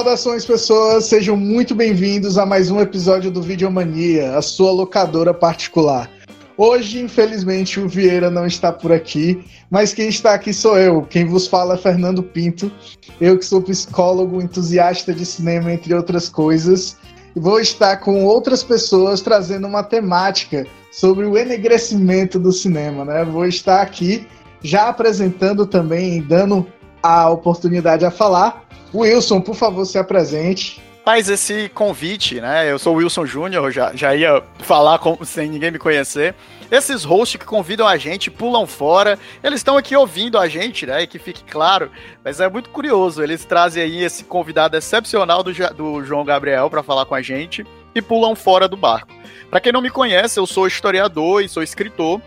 Saudações, pessoas, sejam muito bem-vindos a mais um episódio do Videomania, a sua locadora particular. Hoje, infelizmente, o Vieira não está por aqui, mas quem está aqui sou eu. Quem vos fala é Fernando Pinto. Eu que sou psicólogo, entusiasta de cinema, entre outras coisas. Vou estar com outras pessoas trazendo uma temática sobre o enegrecimento do cinema, né? Vou estar aqui já apresentando também, dando a oportunidade a falar. Wilson, por favor, se apresente. Faz esse convite, né? Eu sou o Wilson Júnior, já, já ia falar com, sem ninguém me conhecer. Esses hosts que convidam a gente pulam fora, eles estão aqui ouvindo a gente, né? E que fique claro, mas é muito curioso. Eles trazem aí esse convidado excepcional do, do João Gabriel para falar com a gente e pulam fora do barco. Para quem não me conhece, eu sou historiador e sou escritor.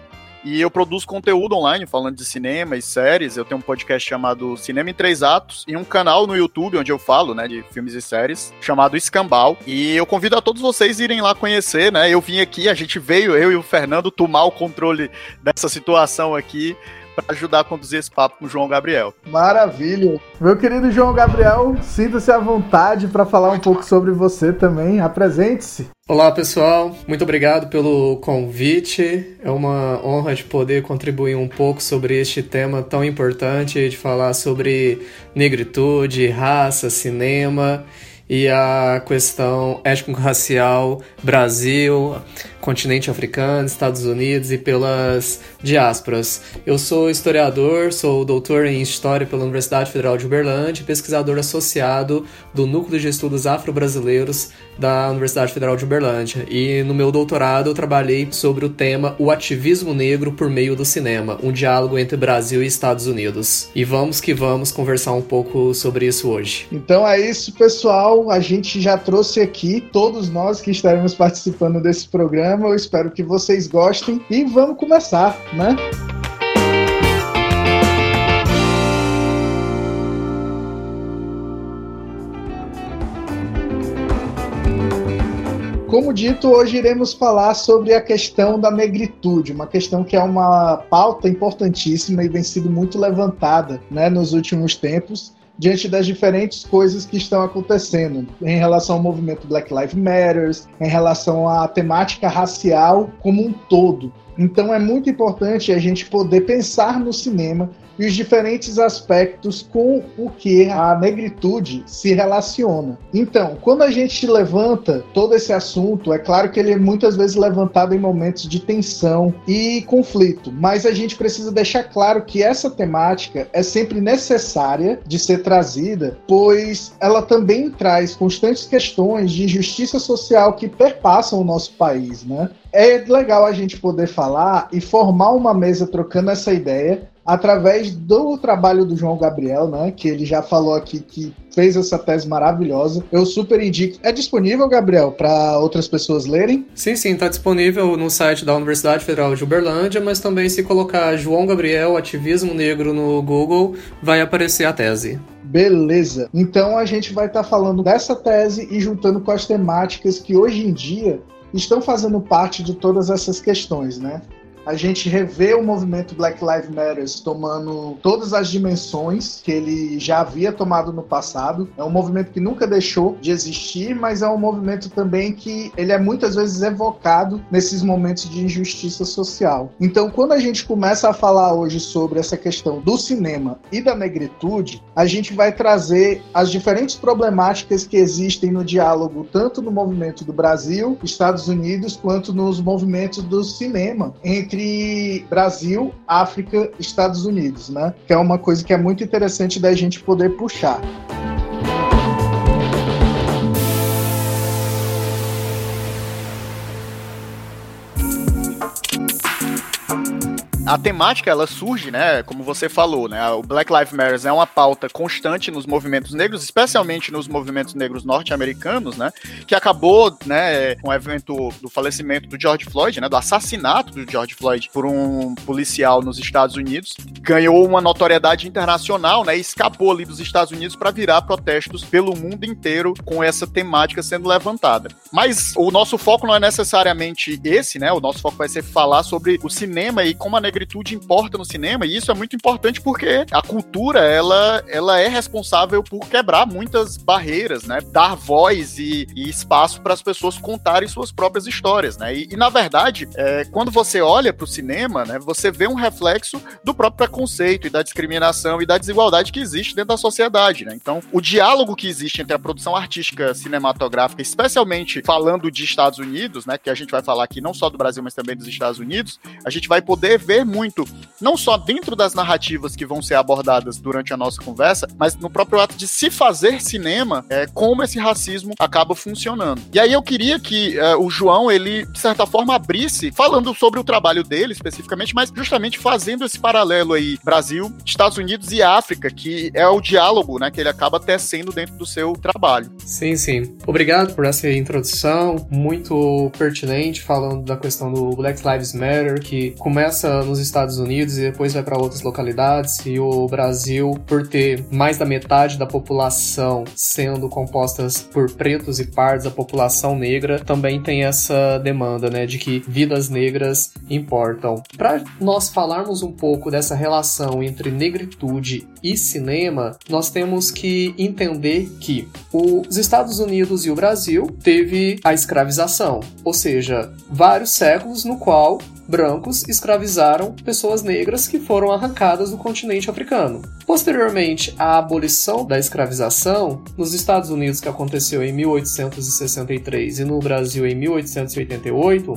E eu produzo conteúdo online falando de cinema e séries. Eu tenho um podcast chamado Cinema em Três Atos e um canal no YouTube onde eu falo, né, de filmes e séries, chamado Escambau. E eu convido a todos vocês irem lá conhecer, né? Eu vim aqui, a gente veio, eu e o Fernando, tomar o controle dessa situação aqui para ajudar a conduzir esse papo com o João Gabriel. Maravilha. Meu querido João Gabriel, sinta-se à vontade para falar um pouco sobre você também. Apresente-se. Olá, pessoal. Muito obrigado pelo convite. É uma honra de poder contribuir um pouco sobre este tema tão importante de falar sobre negritude, raça, cinema e a questão étnico-racial Brasil, continente africano, Estados Unidos e pelas diásporas. Eu sou historiador, sou doutor em História pela Universidade Federal de Uberlândia pesquisador associado do Núcleo de Estudos Afro-Brasileiros da Universidade Federal de Uberlândia. E no meu doutorado eu trabalhei sobre o tema O Ativismo Negro por Meio do Cinema, um diálogo entre Brasil e Estados Unidos. E vamos que vamos conversar um pouco sobre isso hoje. Então é isso, pessoal. A gente já trouxe aqui todos nós que estaremos participando desse programa programa. Eu espero que vocês gostem e vamos começar, né? Como dito, hoje iremos falar sobre a questão da negritude, uma questão que é uma pauta importantíssima e vem sido muito levantada né, nos últimos tempos diante das diferentes coisas que estão acontecendo em relação ao movimento Black Lives Matter, em relação à temática racial como um todo. Então é muito importante a gente poder pensar no cinema e os diferentes aspectos com o que a negritude se relaciona. Então, quando a gente levanta todo esse assunto, é claro que ele é muitas vezes levantado em momentos de tensão e conflito, mas a gente precisa deixar claro que essa temática é sempre necessária de ser trazida, pois ela também traz constantes questões de injustiça social que perpassam o nosso país, né? É legal a gente poder falar e formar uma mesa trocando essa ideia através do trabalho do João Gabriel, né? Que ele já falou aqui que fez essa tese maravilhosa. Eu super indico. É disponível, Gabriel, para outras pessoas lerem? Sim, sim, está disponível no site da Universidade Federal de Uberlândia, mas também se colocar João Gabriel Ativismo Negro no Google, vai aparecer a tese. Beleza. Então a gente vai estar tá falando dessa tese e juntando com as temáticas que hoje em dia estão fazendo parte de todas essas questões, né? A gente revê o movimento Black Lives Matter tomando todas as dimensões que ele já havia tomado no passado. É um movimento que nunca deixou de existir, mas é um movimento também que ele é muitas vezes evocado nesses momentos de injustiça social. Então, quando a gente começa a falar hoje sobre essa questão do cinema e da negritude, a gente vai trazer as diferentes problemáticas que existem no diálogo tanto no movimento do Brasil, Estados Unidos, quanto nos movimentos do cinema entre entre Brasil, África, Estados Unidos, né? Que é uma coisa que é muito interessante da gente poder puxar. A temática ela surge, né, como você falou, né, o Black Lives Matter é uma pauta constante nos movimentos negros, especialmente nos movimentos negros norte-americanos, né, que acabou, né, com o evento do falecimento do George Floyd, né, do assassinato do George Floyd por um policial nos Estados Unidos, ganhou uma notoriedade internacional, né, e escapou ali dos Estados Unidos para virar protestos pelo mundo inteiro com essa temática sendo levantada. Mas o nosso foco não é necessariamente esse, né, o nosso foco vai ser falar sobre o cinema e como a negritude negritude importa no cinema, e isso é muito importante porque a cultura, ela, ela é responsável por quebrar muitas barreiras, né? Dar voz e, e espaço para as pessoas contarem suas próprias histórias, né? E, e na verdade, é, quando você olha para o cinema, né, você vê um reflexo do próprio preconceito e da discriminação e da desigualdade que existe dentro da sociedade, né? Então, o diálogo que existe entre a produção artística cinematográfica, especialmente falando de Estados Unidos, né, que a gente vai falar aqui não só do Brasil, mas também dos Estados Unidos, a gente vai poder ver muito, não só dentro das narrativas que vão ser abordadas durante a nossa conversa, mas no próprio ato de se fazer cinema, é, como esse racismo acaba funcionando. E aí eu queria que é, o João, ele, de certa forma, abrisse, falando sobre o trabalho dele especificamente, mas justamente fazendo esse paralelo aí, Brasil, Estados Unidos e África, que é o diálogo, né, que ele acaba tecendo dentro do seu trabalho. Sim, sim. Obrigado por essa introdução, muito pertinente, falando da questão do Black Lives Matter, que começa nos Estados Unidos e depois vai para outras localidades, e o Brasil, por ter mais da metade da população sendo compostas por pretos e pardos, a população negra também tem essa demanda, né, de que vidas negras importam. Para nós falarmos um pouco dessa relação entre negritude e cinema, nós temos que entender que os Estados Unidos e o Brasil teve a escravização, ou seja, vários séculos no qual brancos escravizaram pessoas negras que foram arrancadas do continente africano. Posteriormente à abolição da escravização, nos Estados Unidos, que aconteceu em 1863, e no Brasil em 1888,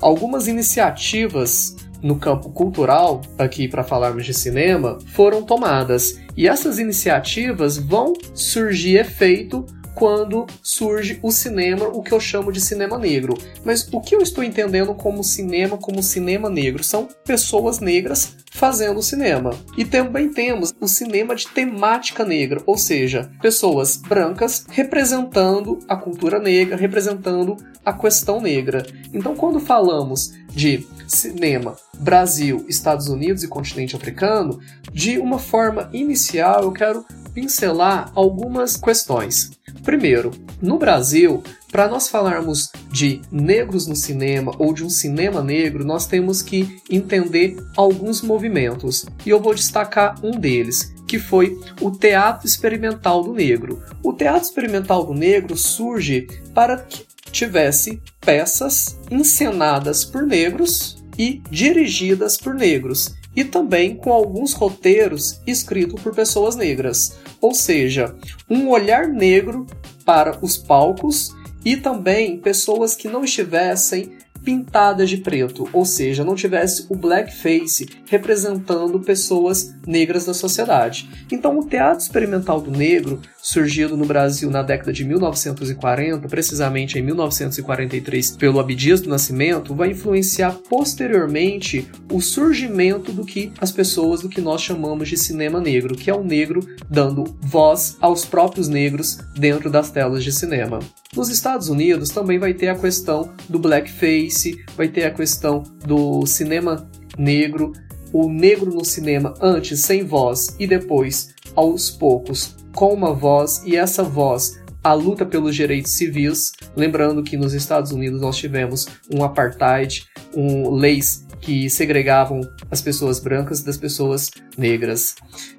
algumas iniciativas no campo cultural, aqui para falarmos de cinema, foram tomadas. E essas iniciativas vão surgir efeito quando surge o cinema, o que eu chamo de cinema negro. Mas o que eu estou entendendo como cinema, como cinema negro? São pessoas negras fazendo cinema. E também temos o cinema de temática negra, ou seja, pessoas brancas representando a cultura negra, representando a questão negra. Então, quando falamos de cinema Brasil, Estados Unidos e continente africano, de uma forma inicial eu quero pincelar algumas questões. Primeiro, no Brasil, para nós falarmos de negros no cinema ou de um cinema negro, nós temos que entender alguns movimentos. E eu vou destacar um deles, que foi o Teatro Experimental do Negro. O Teatro Experimental do Negro surge para que tivesse peças encenadas por negros e dirigidas por negros, e também com alguns roteiros escritos por pessoas negras, ou seja, um olhar negro para os palcos e também pessoas que não estivessem pintadas de preto, ou seja, não tivesse o blackface representando pessoas negras da sociedade. Então, o teatro experimental do negro, surgido no Brasil na década de 1940, precisamente em 1943, pelo Abdias do Nascimento, vai influenciar posteriormente o surgimento do que as pessoas do que nós chamamos de cinema negro, que é o negro dando voz aos próprios negros dentro das telas de cinema. Nos Estados Unidos também vai ter a questão do blackface, vai ter a questão do cinema negro, o negro no cinema antes sem voz e depois, aos poucos, com uma voz, e essa voz a luta pelos direitos civis, lembrando que nos Estados Unidos nós tivemos um apartheid, um leis que segregavam as pessoas brancas das pessoas negras.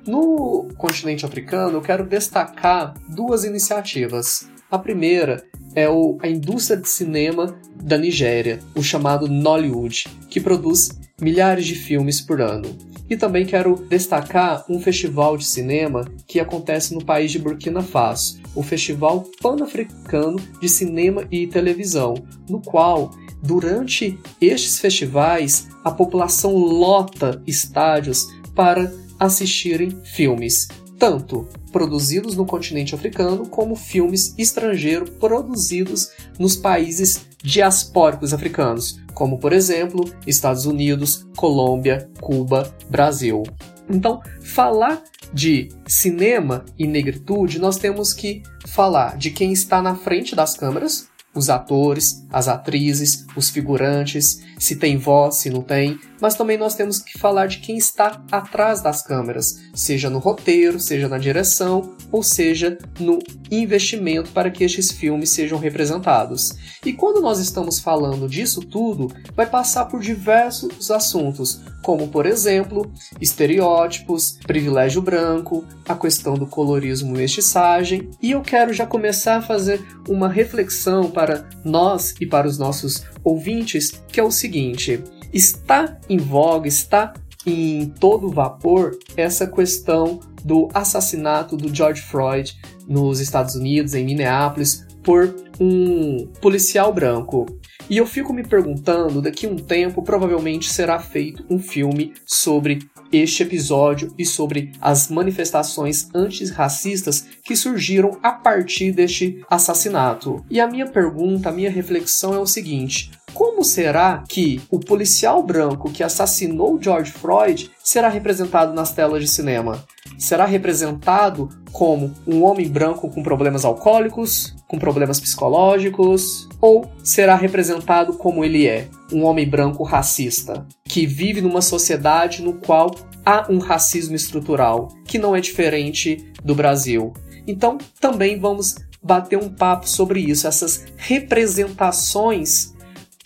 No continente africano, eu quero destacar duas iniciativas. A primeira é o, a indústria de cinema da Nigéria, o chamado Nollywood, que produz milhares de filmes por ano. E também quero destacar um festival de cinema que acontece no país de Burkina Faso, o Festival Pan-Africano de Cinema e Televisão, no qual, durante estes festivais, a população lota estádios para assistirem filmes, tanto produzidos no continente africano, como filmes estrangeiros produzidos nos países diaspóricos africanos, como por exemplo Estados Unidos, Colômbia, Cuba, Brasil. Então, falar de cinema e negritude, nós temos que falar de quem está na frente das câmeras, os atores, as atrizes, os figurantes, se tem voz, se não tem, mas também nós temos que falar de quem está atrás das câmeras, seja no roteiro, seja na direção, ou seja no investimento para que estes filmes sejam representados. E quando nós estamos falando disso tudo, vai passar por diversos assuntos, como por exemplo, estereótipos, privilégio branco, a questão do colorismo e mestiçagem, e eu quero já começar a fazer uma reflexão para nós e para os nossos ouvintes, que é o seguinte: está em voga, está em todo vapor essa questão do assassinato do George Floyd nos Estados Unidos, em Minneapolis, por um policial branco. E eu fico me perguntando, daqui a um tempo provavelmente será feito um filme sobre este episódio e sobre as manifestações antirracistas que surgiram a partir deste assassinato. E a minha pergunta, a minha reflexão é o seguinte: como será que o policial branco que assassinou George Floyd será representado nas telas de cinema? Será representado como um homem branco com problemas alcoólicos, com problemas psicológicos, ou será representado como ele é, um homem branco racista, que vive numa sociedade no qual há um racismo estrutural, que não é diferente do Brasil. Então, também vamos bater um papo sobre isso, essas representações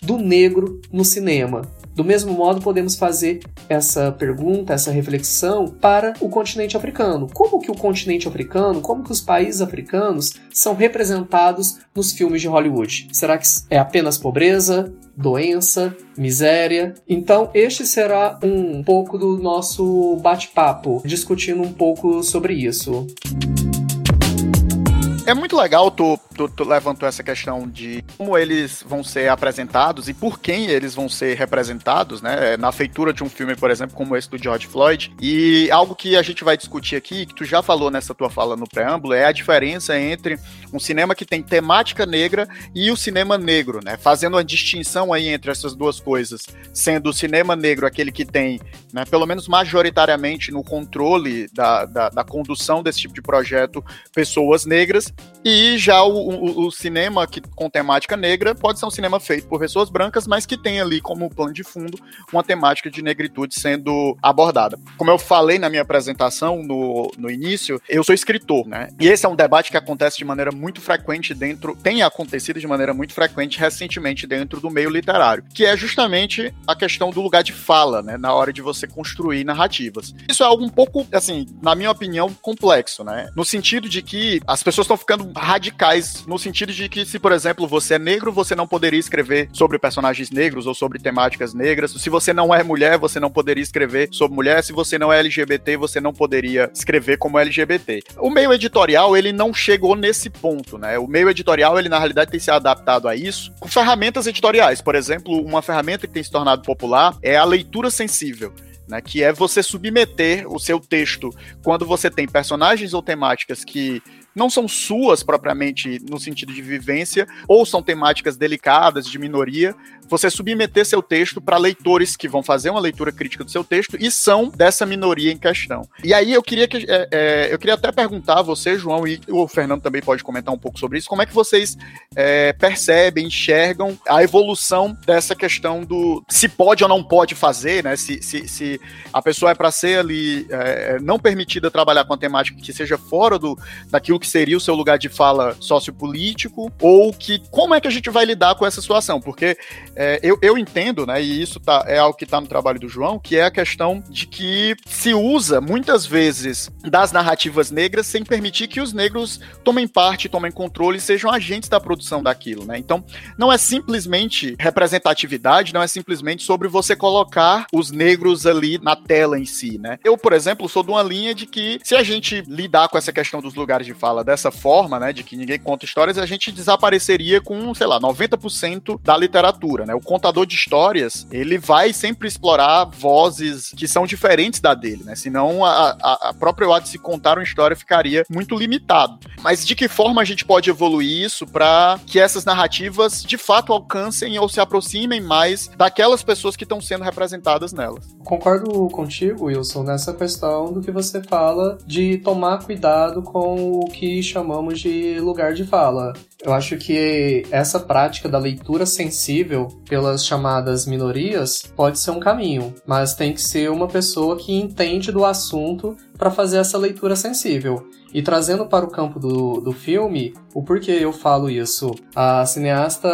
do negro no cinema. Do mesmo modo, podemos fazer essa pergunta, essa reflexão para o continente africano. Como que o continente africano, como que os países africanos são representados nos filmes de Hollywood? Será que é apenas pobreza, doença, miséria? Então, este será um pouco do nosso bate-papo, discutindo um pouco sobre isso. É muito legal tu, tu, tu, levantou essa questão de como eles vão ser apresentados e por quem eles vão ser representados, né? Na feitura de um filme, por exemplo, como esse do George Floyd. E algo que a gente vai discutir aqui, que tu já falou nessa tua fala no preâmbulo, é a diferença entre um cinema que tem temática negra e o cinema negro, né? Fazendo uma distinção aí entre essas duas coisas, sendo o cinema negro aquele que tem, né, pelo menos majoritariamente no controle da, da, da condução desse tipo de projeto, pessoas negras e já o, o, o, cinema que, com temática negra pode ser um cinema feito por pessoas brancas, mas que tem ali como plano de fundo uma temática de negritude sendo abordada. Como eu falei na minha apresentação no, no início, eu sou escritor, né? E esse é um debate que acontece de maneira muito frequente dentro, tem acontecido de maneira muito frequente recentemente dentro do meio literário, que é justamente a questão do lugar de fala, né? Na hora de você construir narrativas. Isso é algo um pouco, assim, na minha opinião, complexo, né? No sentido de que as pessoas estão ficando radicais no sentido de que se, por exemplo, você é negro, você não poderia escrever sobre personagens negros ou sobre temáticas negras. Se você não é mulher, você não poderia escrever sobre mulher. Se você não é LGBT, você não poderia escrever como LGBT. O meio editorial, ele não chegou nesse ponto, né? O meio editorial, ele na realidade tem se adaptado a isso com ferramentas editoriais. Por exemplo, uma ferramenta que tem se tornado popular é a leitura sensível. Né, que é você submeter o seu texto quando você tem personagens ou temáticas que não são suas propriamente no sentido de vivência, ou são temáticas delicadas de minoria, você submeter seu texto para leitores que vão fazer uma leitura crítica do seu texto e são dessa minoria em questão. E aí eu queria que é, é, eu queria até perguntar a você, João, e o Fernando também pode comentar um pouco sobre isso, como é que vocês é, percebem, enxergam a evolução dessa questão do se pode ou não pode fazer, né? Se, se, se a pessoa é para ser ali é, não permitida trabalhar com a temática que seja fora do daquilo que seria o seu lugar de fala sociopolítico, ou que como é que a gente vai lidar com essa situação? Porque é, eu, eu entendo, né, e isso tá, é algo que está no trabalho do João, que é a questão de que se usa muitas vezes das narrativas negras sem permitir que os negros tomem parte, tomem controle e sejam agentes da produção daquilo, né? Então, não é simplesmente representatividade, não é simplesmente sobre você colocar os negros ali na tela em si, né? Eu, por exemplo, sou de uma linha de que se a gente lidar com essa questão dos lugares de fala dessa forma, né, de que ninguém conta histórias, a gente desapareceria com, sei lá, 90% da literatura, né? O contador de histórias, ele vai sempre explorar vozes que são diferentes da dele, né? Senão a, a, a própria ato de se contar uma história ficaria muito limitado. Mas de que forma a gente pode evoluir isso para que essas narrativas de fato alcancem ou se aproximem mais daquelas pessoas que estão sendo representadas nelas? Concordo contigo, Wilson, nessa questão do que você fala de tomar cuidado com o que que chamamos de lugar de fala. Eu acho que essa prática da leitura sensível pelas chamadas minorias pode ser um caminho, mas tem que ser uma pessoa que entende do assunto para fazer essa leitura sensível. E trazendo para o campo do, do filme, o porquê eu falo isso? A cineasta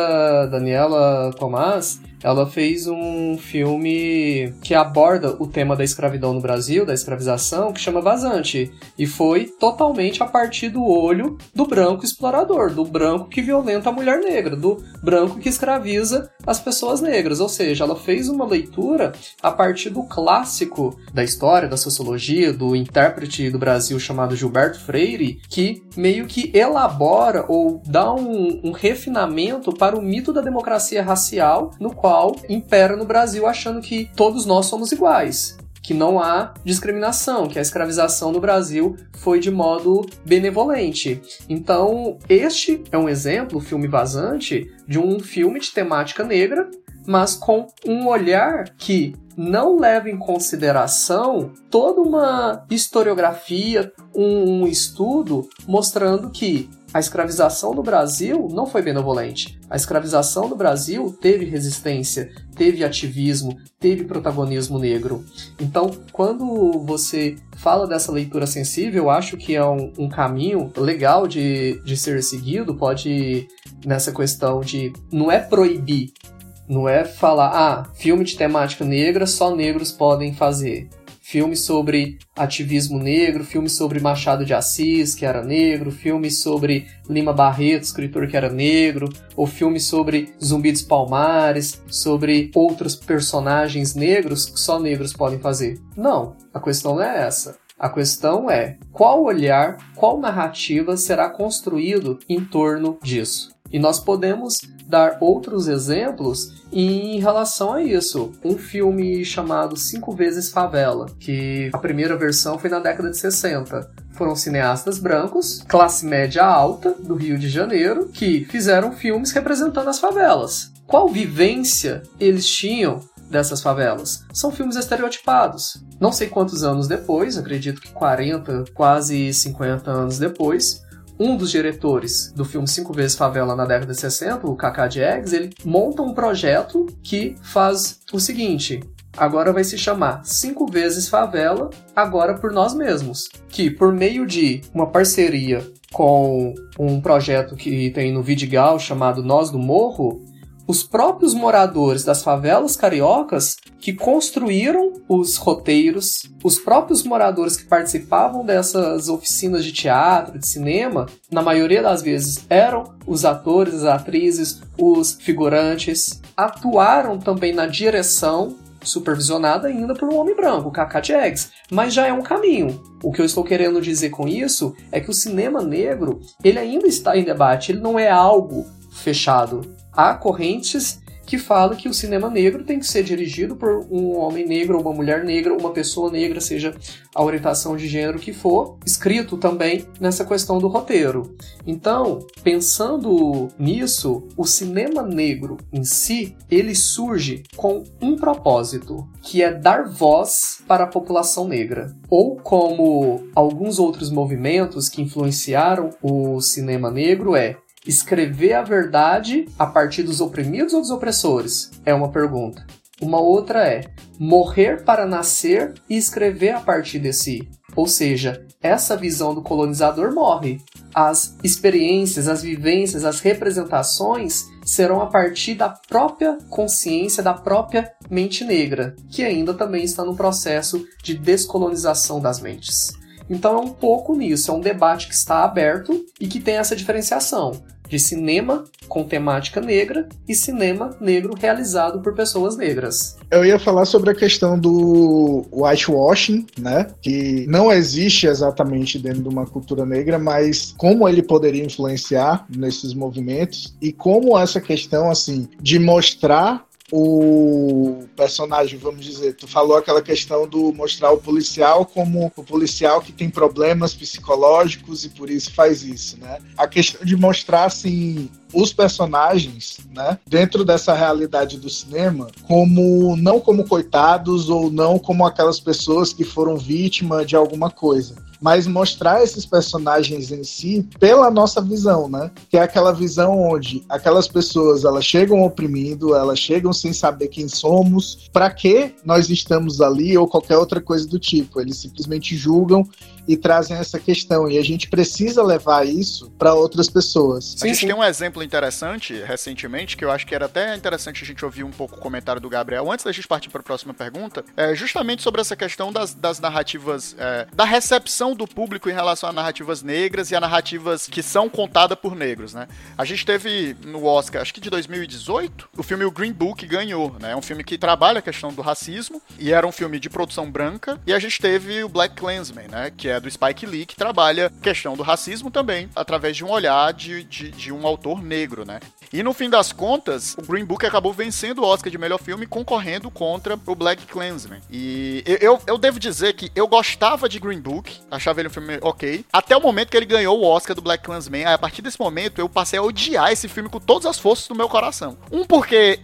Daniela Tomás ela fez um filme que aborda o tema da escravidão no Brasil, da escravização, que chama Vazante. E foi totalmente a partir do olho do branco explorador, do branco que violenta a mulher negra, do branco que escraviza as pessoas negras. Ou seja, ela fez uma leitura a partir do clássico da história, da sociologia, do intérprete do Brasil chamado Gilberto Freire, que meio que elabora ou dá um, um refinamento para o mito da democracia racial, no qual impera no Brasil achando que todos nós somos iguais que não há discriminação, que a escravização no Brasil foi de modo benevolente. Então, este é um exemplo, filme Vazante, de um filme de temática negra, mas com um olhar que não leva em consideração toda uma historiografia, um, um estudo mostrando que a escravização no Brasil não foi benevolente. A escravização no Brasil teve resistência, teve ativismo, teve protagonismo negro. Então, quando você fala dessa leitura sensível, eu acho que é um, um caminho legal de, de ser seguido. Pode, nessa questão de. Não é proibir, não é falar, ah, filme de temática negra só negros podem fazer filme sobre ativismo negro, filme sobre Machado de Assis, que era negro, filme sobre Lima Barreto, escritor que era negro, ou filme sobre Zumbi dos Palmares, sobre outros personagens negros que só negros podem fazer. Não, a questão não é essa. A questão é qual olhar, qual narrativa será construído em torno disso. E nós podemos dar outros exemplos em relação a isso. Um filme chamado Cinco Vezes Favela, que a primeira versão foi na década de 60. Foram cineastas brancos, classe média alta, do Rio de Janeiro, que fizeram filmes representando as favelas. Qual vivência eles tinham dessas favelas. São filmes estereotipados. Não sei quantos anos depois, acredito que 40, quase 50 anos depois, um dos diretores do filme Cinco Vezes Favela na década de 60, o Kaká Eggs, ele monta um projeto que faz o seguinte: agora vai se chamar Cinco Vezes Favela, agora por nós mesmos. Que por meio de uma parceria com um projeto que tem no Vidigal chamado Nós do Morro, os próprios moradores das favelas cariocas que construíram os roteiros, os próprios moradores que participavam dessas oficinas de teatro, de cinema, na maioria das vezes eram os atores, as atrizes, os figurantes, atuaram também na direção supervisionada ainda por um homem branco, Kaká Eggs, mas já é um caminho. O que eu estou querendo dizer com isso é que o cinema negro, ele ainda está em debate, ele não é algo fechado há correntes que falam que o cinema negro tem que ser dirigido por um homem negro, uma mulher negra, uma pessoa negra, seja a orientação de gênero que for, escrito também nessa questão do roteiro. Então, pensando nisso, o cinema negro em si, ele surge com um propósito, que é dar voz para a população negra. Ou como alguns outros movimentos que influenciaram o cinema negro é Escrever a verdade a partir dos oprimidos ou dos opressores? É uma pergunta. Uma outra é morrer para nascer e escrever a partir de si. Ou seja, essa visão do colonizador morre. As experiências, as vivências, as representações serão a partir da própria consciência, da própria mente negra, que ainda também está no processo de descolonização das mentes. Então é um pouco nisso, é um debate que está aberto e que tem essa diferenciação de cinema com temática negra e cinema negro realizado por pessoas negras. Eu ia falar sobre a questão do whitewashing, né? Que não existe exatamente dentro de uma cultura negra, mas como ele poderia influenciar nesses movimentos e como essa questão assim de mostrar o personagem, vamos dizer, tu falou aquela questão do mostrar o policial como o policial que tem problemas psicológicos e por isso faz isso, né? A questão de mostrar assim os personagens, né, dentro dessa realidade do cinema, como não como coitados ou não como aquelas pessoas que foram vítima de alguma coisa, mas mostrar esses personagens em si pela nossa visão, né? Que é aquela visão onde aquelas pessoas elas chegam oprimindo, elas chegam sem saber quem somos, para que nós estamos ali ou qualquer outra coisa do tipo. Eles simplesmente julgam e trazem essa questão. E a gente precisa levar isso para outras pessoas. Sim, a gente sim. tem um exemplo interessante recentemente, que eu acho que era até interessante a gente ouvir um pouco o comentário do Gabriel antes da gente partir para a próxima pergunta, é justamente sobre essa questão das, das narrativas, é, da recepção do público em relação a narrativas negras e a narrativas que são contadas por negros, né? A gente teve no Oscar, acho que de 2018, o filme O Green Book ganhou, né? É um filme que trabalha a questão do racismo e era um filme de produção branca. E a gente teve o Black Klansman, né? Que é do Spike Lee, que trabalha a questão do racismo também através de um olhar de, de, de um autor negro, né? E no fim das contas, o Green Book acabou vencendo o Oscar de melhor filme concorrendo contra o Black Klansman. E eu, eu devo dizer que eu gostava de Green Book, achava ele um filme ok, até o momento que ele ganhou o Oscar do Black Klansman. Aí, a partir desse momento, eu passei a odiar esse filme com todas as forças do meu coração. Um, porque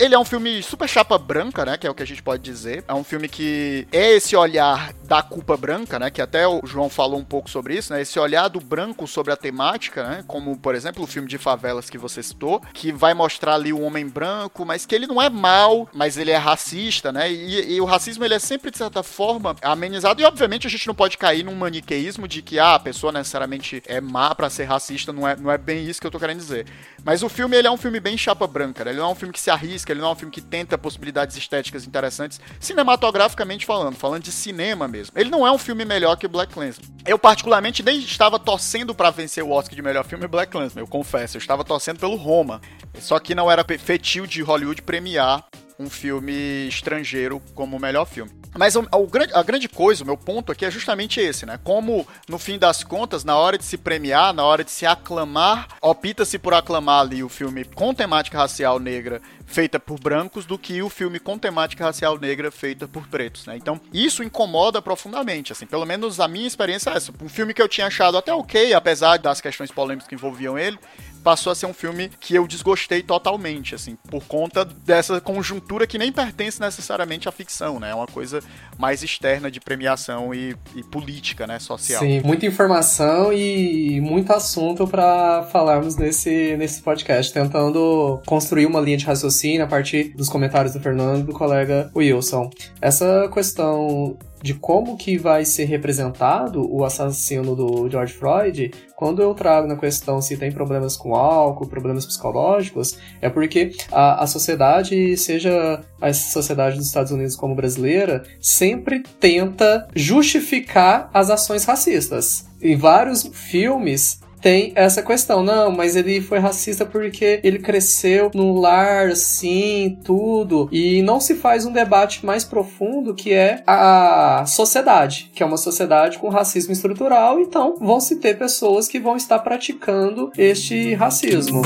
ele é um filme super chapa branca, né? Que é o que a gente pode dizer. É um filme que é esse olhar da culpa branca, né? Que até o João falou um pouco sobre isso, né? Esse olhar do branco sobre a temática, né? Como, por exemplo, o filme de favelas que você citou, que vai mostrar ali o homem branco, mas que ele não é mal, mas ele é racista, né? E, e o racismo, ele é sempre, de certa forma, amenizado. E, obviamente, a gente não pode cair num maniqueísmo de que, ah, a pessoa necessariamente é má para ser racista. Não é, não é bem isso que eu tô querendo dizer. Mas o filme, ele é um filme bem chapa branca, né? Ele não é um filme que se arrisca ele não é um filme que tenta possibilidades estéticas interessantes, cinematograficamente falando, falando de cinema mesmo. Ele não é um filme melhor que Black Klansman. Eu, particularmente, nem estava torcendo para vencer o Oscar de melhor filme Black Klansman, eu confesso. Eu estava torcendo pelo Roma. Só que não era feitio de Hollywood premiar um filme estrangeiro como o melhor filme. Mas o, o, a grande coisa, o meu ponto aqui é justamente esse, né? Como, no fim das contas, na hora de se premiar, na hora de se aclamar, opta-se por aclamar ali o filme com temática racial negra feita por brancos do que o filme com temática racial negra feita por pretos, né? Então, isso incomoda profundamente, assim, pelo menos a minha experiência é essa. Um filme que eu tinha achado até ok, apesar das questões polêmicas que envolviam ele, passou a ser um filme que eu desgostei totalmente, assim, por conta dessa conjuntura que nem pertence necessariamente à ficção, né? É uma coisa mais externa de premiação e, e política, né? Social. Sim, muita informação e muito assunto para falarmos nesse, nesse podcast, tentando construir uma linha de raciocínio a partir dos comentários do Fernando e do colega Wilson. Essa questão de como que vai ser representado o assassino do George Floyd, quando eu trago na questão se tem problemas com álcool, problemas psicológicos, é porque a, a sociedade, seja a sociedade dos Estados Unidos como brasileira, sempre tenta justificar as ações racistas. Em vários filmes, tem essa questão. Não, mas ele foi racista porque ele cresceu no lar, assim, tudo. E não se faz um debate mais profundo que é a sociedade, que é uma sociedade com racismo estrutural. Então, vão se ter pessoas que vão estar praticando este racismo.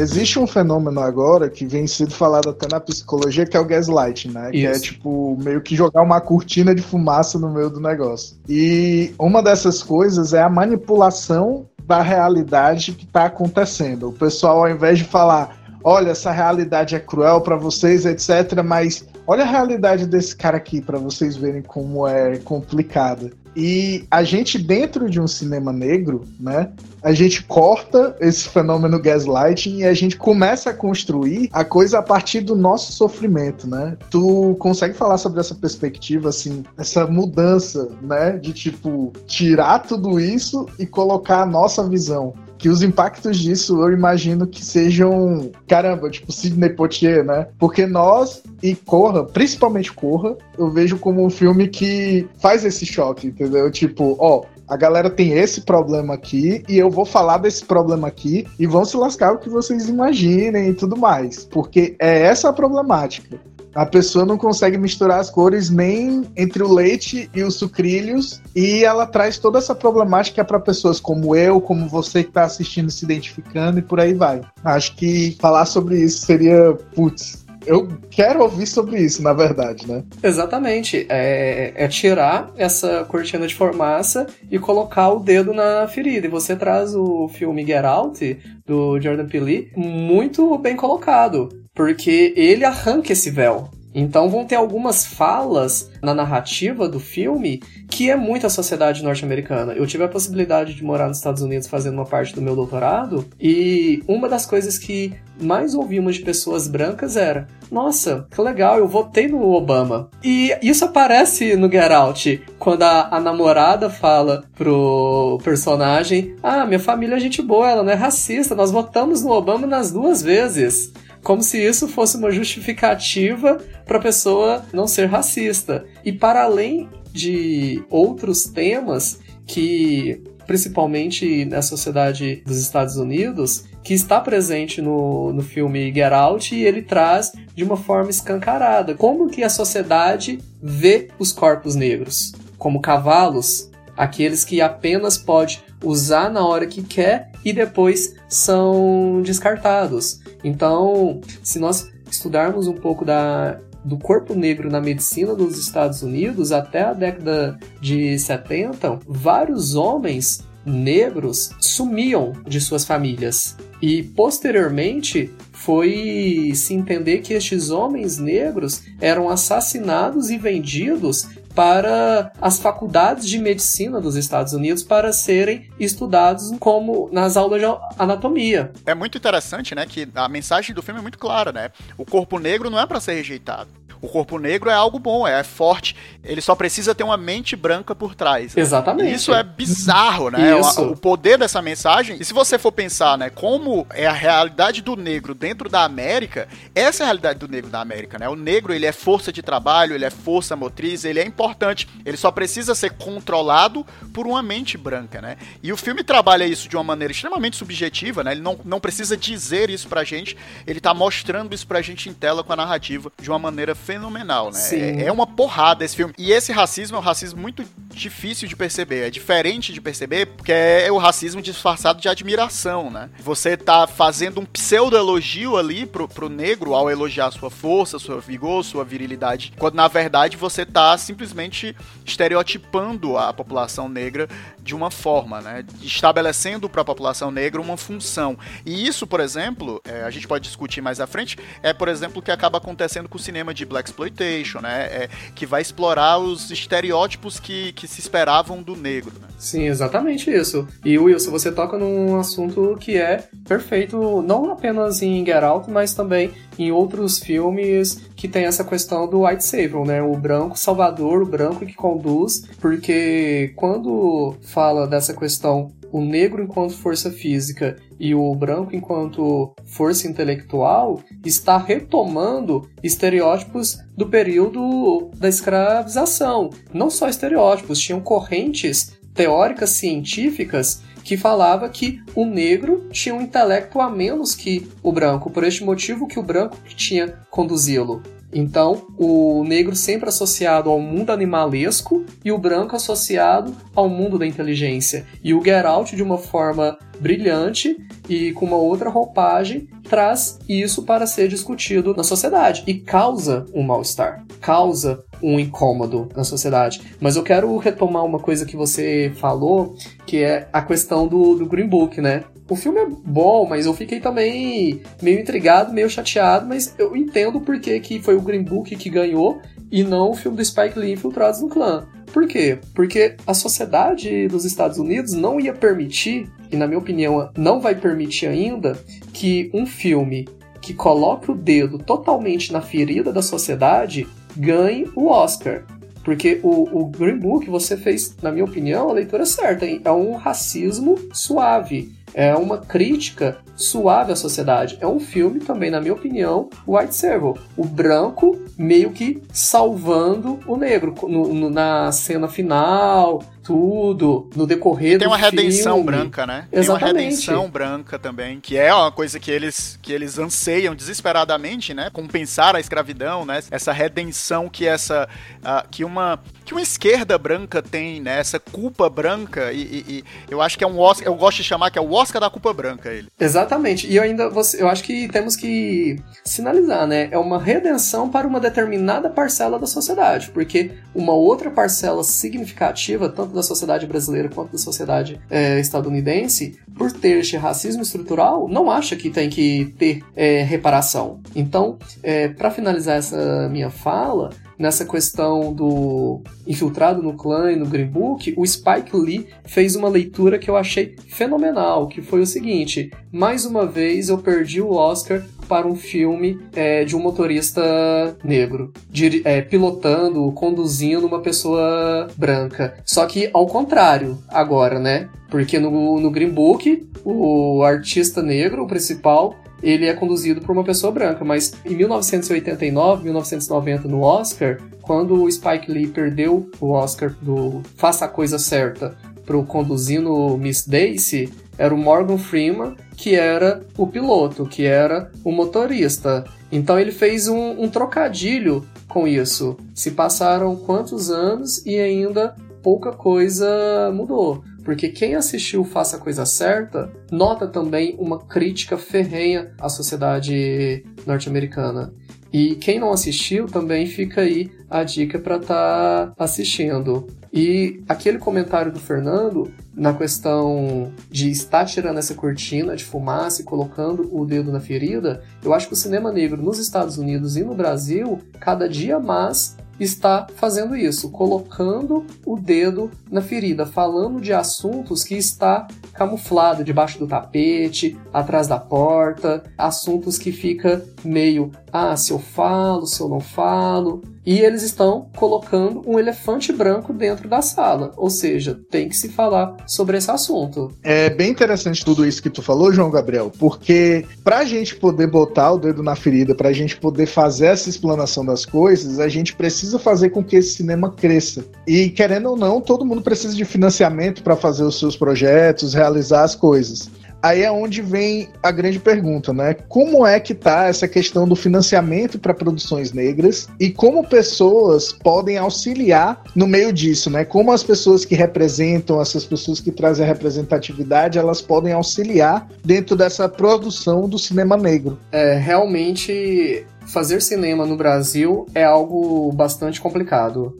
Existe um fenômeno agora que vem sido falado até na psicologia, que é o gaslighting, né? Isso. Que é tipo meio que jogar uma cortina de fumaça no meio do negócio. E uma dessas coisas é a manipulação da realidade que está acontecendo. O pessoal, ao invés de falar, olha, essa realidade é cruel para vocês, etc., mas olha a realidade desse cara aqui para vocês verem como é complicada. E a gente, dentro de um cinema negro, né, a gente corta esse fenômeno gaslighting e a gente começa a construir a coisa a partir do nosso sofrimento, né? Tu consegue falar sobre essa perspectiva, assim, essa mudança, né, de tipo, tirar tudo isso e colocar a nossa visão que os impactos disso eu imagino que sejam, caramba, tipo Sidney Poitier, né? Porque nós e Corra, principalmente Corra, eu vejo como um filme que faz esse choque, entendeu? Tipo, ó, a galera tem esse problema aqui e eu vou falar desse problema aqui e vão se lascar o que vocês imaginem e tudo mais. Porque é essa a problemática. A pessoa não consegue misturar as cores nem entre o leite e os sucrilhos, e ela traz toda essa problemática para pessoas como eu, como você que está assistindo, se identificando e por aí vai. Acho que falar sobre isso seria, putz, eu quero ouvir sobre isso, na verdade, né? Exatamente. É, é, tirar essa cortina de formaça e colocar o dedo na ferida. E você traz o filme Get Out, do Jordan Peele, muito bem colocado. Porque ele arranca esse véu. Então vão ter algumas falas na narrativa do filme que é muito a sociedade norte-americana. Eu tive a possibilidade de morar nos Estados Unidos fazendo uma parte do meu doutorado e uma das coisas que mais ouvimos de pessoas brancas era: Nossa, que legal, eu votei no Obama. E isso aparece no Get Out, quando a, a namorada fala pro personagem: Ah, minha família é gente boa, ela não é racista, nós votamos no Obama nas duas vezes como se isso fosse uma justificativa para a pessoa não ser racista. E para além de outros temas que principalmente na sociedade dos Estados Unidos, que está presente no, no filme Get Out e ele traz de uma forma escancarada como que a sociedade vê os corpos negros como cavalos, aqueles que apenas pode usar na hora que quer e depois são descartados. Então, se nós estudarmos um pouco da, do corpo negro na medicina dos Estados Unidos até a década de 70, vários homens negros sumiam de suas famílias. E posteriormente foi se entender que estes homens negros eram assassinados e vendidos para as faculdades de medicina dos Estados Unidos para serem estudados como nas aulas de anatomia. É muito interessante, né, que a mensagem do filme é muito clara, né? O corpo negro não é para ser rejeitado. O corpo negro é algo bom, é forte. Ele só precisa ter uma mente branca por trás. Né? Exatamente. Isso é bizarro, né? Isso. O, o, poder dessa mensagem. E se você for pensar, né, como é a realidade do negro dentro da América, essa é a realidade do negro da América, né? O negro, ele é força de trabalho, ele é força motriz, ele é importante. Ele só precisa ser controlado por uma mente branca, né? E o filme trabalha isso de uma maneira extremamente subjetiva, né? Ele não, não precisa dizer isso pra gente, ele tá mostrando isso pra gente em tela com a narrativa de uma maneira fenomenal, né? É, é, uma porrada esse filme. E esse racismo é um racismo muito difícil de perceber. É diferente de perceber porque é o racismo disfarçado de admiração, né? Você tá fazendo um pseudo-elogio ali pro, pro negro ao elogiar sua força, sua vigor, sua virilidade, quando na verdade você tá simplesmente estereotipando a população negra de uma forma, né? Estabelecendo para a população negra uma função. E isso, por exemplo, é, a gente pode discutir mais à frente, é, por exemplo, o que acaba acontecendo com o cinema de Black Exploitation, né? É, que vai explorar os estereótipos que, que se esperavam do negro. Né? Sim, exatamente isso. E Wilson, você toca num assunto que é perfeito, não apenas em Get Out, mas também em outros filmes que tem essa questão do white savior, né? O branco salvador, o branco que conduz, porque quando fala dessa questão o negro enquanto força física e o branco enquanto força intelectual está retomando estereótipos do período da escravização. Não só estereótipos, tinham correntes teóricas científicas que falava que o negro tinha um intelecto a menos que o branco, por este motivo que o branco tinha conduzi-lo. Então, o negro sempre associado ao mundo animalesco e o branco associado ao mundo da inteligência. E o Get Out, de uma forma brilhante e com uma outra roupagem, traz isso para ser discutido na sociedade e causa um mal-estar, causa um incômodo na sociedade. Mas eu quero retomar uma coisa que você falou, que é a questão do, do Green Book, né? O filme é bom, mas eu fiquei também meio intrigado, meio chateado, mas eu entendo por que, que foi o Green Book que ganhou e não o filme do Spike Lee Infiltrados no Clã. Por quê? Porque a sociedade dos Estados Unidos não ia permitir, e na minha opinião não vai permitir ainda, que um filme que coloque o dedo totalmente na ferida da sociedade ganhe o Oscar. Porque o, o Green Book você fez, na minha opinião, a leitura certa. É um racismo suave. É uma crítica suave à sociedade. É um filme também, na minha opinião, White Serval. O branco meio que salvando o negro no, no, na cena final, tudo, no decorrer Tem uma redenção filme. branca, né? Exatamente. Tem uma redenção branca também, que é uma coisa que eles, que eles anseiam desesperadamente, né? Compensar a escravidão, né? Essa redenção que essa uh, que uma que uma esquerda branca tem, né? Essa culpa branca e, e, e, eu acho que é um Oscar, eu gosto de chamar que é o Oscar da culpa branca ele. Exatamente. E eu ainda você, eu acho que temos que sinalizar, né? É uma redenção para uma determinada parcela da sociedade, porque uma outra parcela significativa tanto da sociedade brasileira quanto da sociedade é, estadunidense, por ter este racismo estrutural, não acha que tem que ter é, reparação. Então, é, para finalizar essa minha fala, nessa questão do infiltrado no clã e no Green Book, o Spike Lee fez uma leitura que eu achei fenomenal, que foi o seguinte: mais uma vez eu perdi o Oscar para um filme é, de um motorista negro, de, é, pilotando, conduzindo uma pessoa branca. Só que ao contrário, agora, né? Porque no, no Green Book, o artista negro, o principal, ele é conduzido por uma pessoa branca, mas em 1989, 1990 no Oscar, quando o Spike Lee perdeu o Oscar do Faça a Coisa Certa pro Conduzindo Miss Daisy, era o Morgan Freeman, que era o piloto, que era o motorista. Então ele fez um, um trocadilho com isso. Se passaram quantos anos e ainda pouca coisa mudou. Porque quem assistiu Faça a Coisa Certa nota também uma crítica ferrenha à sociedade norte-americana. E quem não assistiu também fica aí a dica para estar tá assistindo. E aquele comentário do Fernando na questão de estar tirando essa cortina de fumaça e colocando o dedo na ferida, eu acho que o cinema negro nos Estados Unidos e no Brasil, cada dia mais está fazendo isso, colocando o dedo na ferida, falando de assuntos que está camuflado debaixo do tapete, atrás da porta, assuntos que fica meio, ah, se eu falo, se eu não falo, e eles estão colocando um elefante branco dentro da sala, ou seja, tem que se falar sobre esse assunto. É bem interessante tudo isso que tu falou, João Gabriel, porque pra gente poder botar o dedo na ferida, pra gente poder fazer essa explanação das coisas, a gente precisa fazer com que esse cinema cresça. E querendo ou não, todo mundo precisa de financiamento para fazer os seus projetos, realizar as coisas aí é onde vem a grande pergunta, né? Como é que tá essa questão do financiamento para produções negras e como pessoas podem auxiliar no meio disso, né? Como as pessoas que representam, essas pessoas que trazem a representatividade, elas podem auxiliar dentro dessa produção do cinema negro. É, realmente fazer cinema no Brasil é algo bastante complicado.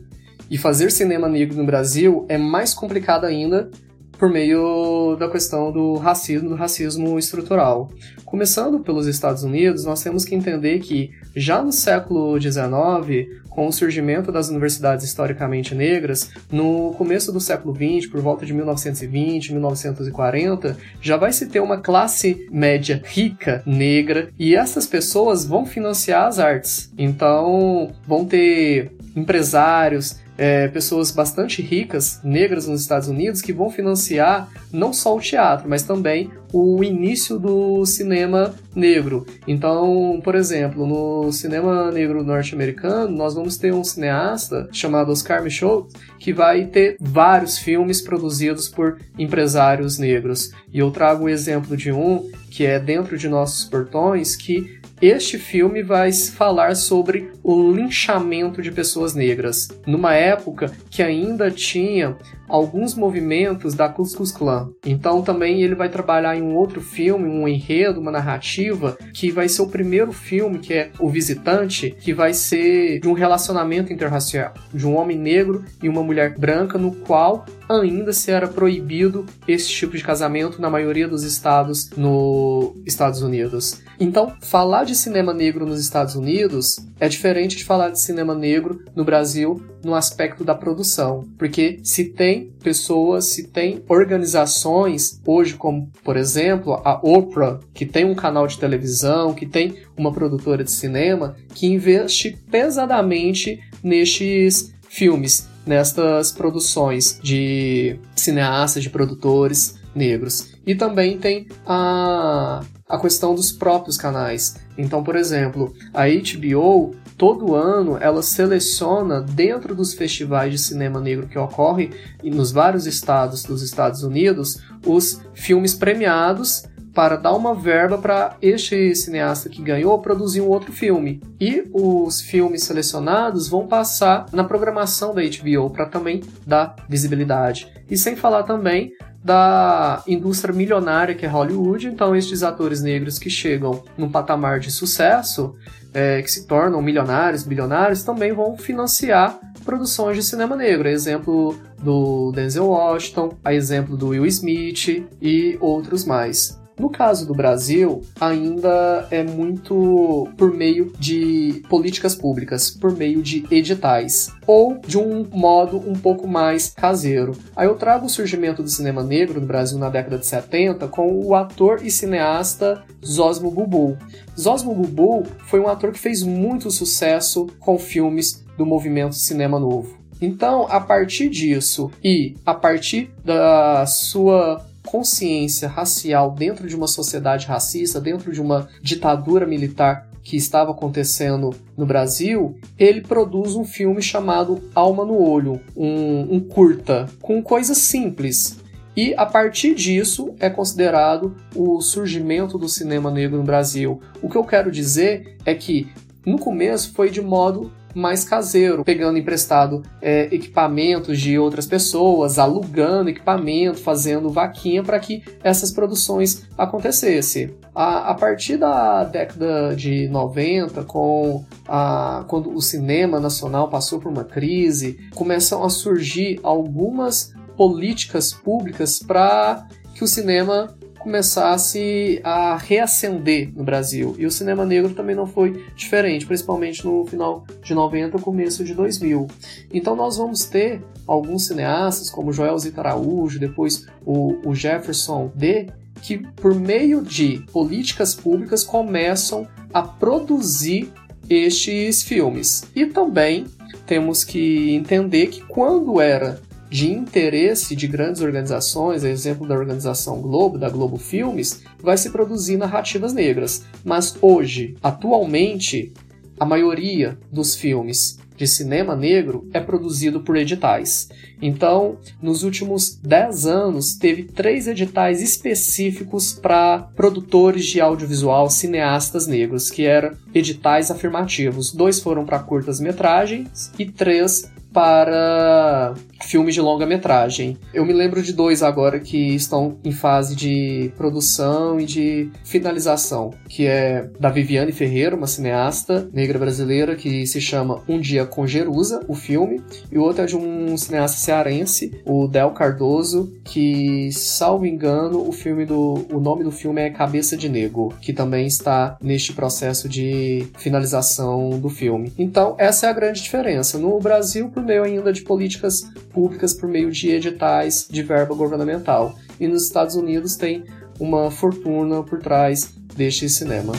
E fazer cinema negro no Brasil é mais complicado ainda por meio da questão do racismo, do racismo estrutural. Começando pelos Estados Unidos, nós temos que entender que já no século XIX, com o surgimento das universidades historicamente negras, no começo do século XX, por volta de 1920, 1940, já vai se ter uma classe média rica negra e essas pessoas vão financiar as artes. Então, vão ter empresários, é, pessoas bastante ricas, negras nos Estados Unidos, que vão financiar não só o teatro, mas também o início do cinema negro. Então, por exemplo, no cinema negro norte-americano, nós vamos ter um cineasta chamado Oscar Michaud, que vai ter vários filmes produzidos por empresários negros. E eu trago o exemplo de um que é dentro de nossos portões, que este filme vai falar sobre o linchamento de pessoas negras, numa época que ainda tinha alguns movimentos da Ku Klan. Então também ele vai trabalhar em um outro filme, um enredo, uma narrativa, que vai ser o primeiro filme, que é O Visitante, que vai ser de um relacionamento interracial, de um homem negro e uma mulher branca, no qual ainda se era proibido esse tipo de casamento na maioria dos estados nos Estados Unidos. Então, falar de cinema negro nos Estados Unidos é diferente de falar de cinema negro no Brasil no aspecto da produção, porque se tem pessoas, se tem organizações hoje como, por exemplo, a Oprah, que tem um canal de televisão, que tem uma produtora de cinema que investe pesadamente nestes filmes nestas produções de cineastas, de produtores negros. E também tem a, a questão dos próprios canais. Então, por exemplo, a HBO todo ano ela seleciona dentro dos festivais de cinema negro que ocorrem nos vários estados dos Estados Unidos os filmes premiados para dar uma verba para este cineasta que ganhou produzir um outro filme. E os filmes selecionados vão passar na programação da HBO para também dar visibilidade. E sem falar também da indústria milionária que é Hollywood, então estes atores negros que chegam num patamar de sucesso, é, que se tornam milionários, bilionários, também vão financiar produções de cinema negro. Exemplo do Denzel Washington, a exemplo do Will Smith e outros mais. No caso do Brasil, ainda é muito por meio de políticas públicas, por meio de editais, ou de um modo um pouco mais caseiro. Aí eu trago o surgimento do cinema negro no Brasil na década de 70 com o ator e cineasta Zosmo Bubu. Zosmo Bubu foi um ator que fez muito sucesso com filmes do movimento cinema novo. Então, a partir disso e a partir da sua consciência racial dentro de uma sociedade racista, dentro de uma ditadura militar que estava acontecendo no Brasil, ele produz um filme chamado Alma no Olho, um, um curta, com coisas simples. E a partir disso é considerado o surgimento do cinema negro no Brasil. O que eu quero dizer é que no começo foi de modo mais caseiro, pegando emprestado é, equipamentos de outras pessoas, alugando equipamento, fazendo vaquinha para que essas produções acontecessem. A, a, partir da década de 90, com a, quando o cinema nacional passou por uma crise, começam a surgir algumas políticas públicas para que o cinema começasse a reacender no Brasil. E o cinema negro também não foi diferente, principalmente no final de 90 começo de 2000. Então nós vamos ter alguns cineastas, como Joel Zita Araújo, depois o, o Jefferson D., que por meio de políticas públicas começam a produzir estes filmes. E também temos que entender que quando era de interesse de grandes organizações, exemplo da organização Globo, da Globo Filmes, vai se produzir narrativas negras. Mas hoje, atualmente, a maioria dos filmes de cinema negro é produzido por editais. Então, nos últimos 10 anos, teve três editais específicos para produtores de audiovisual, cineastas negros, que eram editais afirmativos. Dois foram para curtas-metragens e três para filmes de longa-metragem. Eu me lembro de dois agora que estão em fase de produção e de finalização, que é da Viviane Ferreira, uma cineasta negra brasileira que se chama Um Dia com Jerusa, o filme, e o outro é de um cineasta cearense, o Del Cardoso, que, salvo engano, o filme do o nome do filme é Cabeça de Negro, que também está neste processo de finalização do filme. Então, essa é a grande diferença. No Brasil, por meio ainda de políticas públicas por meio de editais de verba governamental. E nos Estados Unidos tem uma fortuna por trás deste cinema.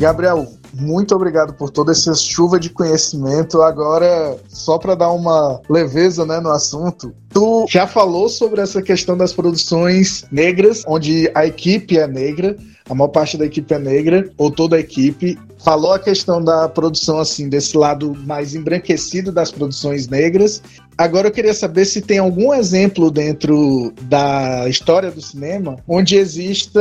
Gabriel, muito obrigado por toda essa chuva de conhecimento. Agora, só para dar uma leveza né, no assunto, tu já falou sobre essa questão das produções negras, onde a equipe é negra, a maior parte da equipe é negra, ou toda a equipe, falou a questão da produção assim desse lado mais embranquecido das produções negras. Agora eu queria saber se tem algum exemplo dentro da história do cinema onde exista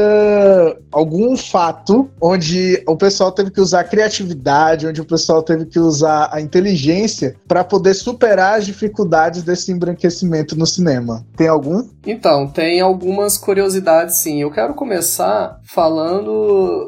algum fato onde o pessoal teve que usar a criatividade, onde o pessoal teve que usar a inteligência para poder superar as dificuldades desse embranquecimento no cinema. Tem algum? Então, tem algumas curiosidades sim. Eu quero começar falando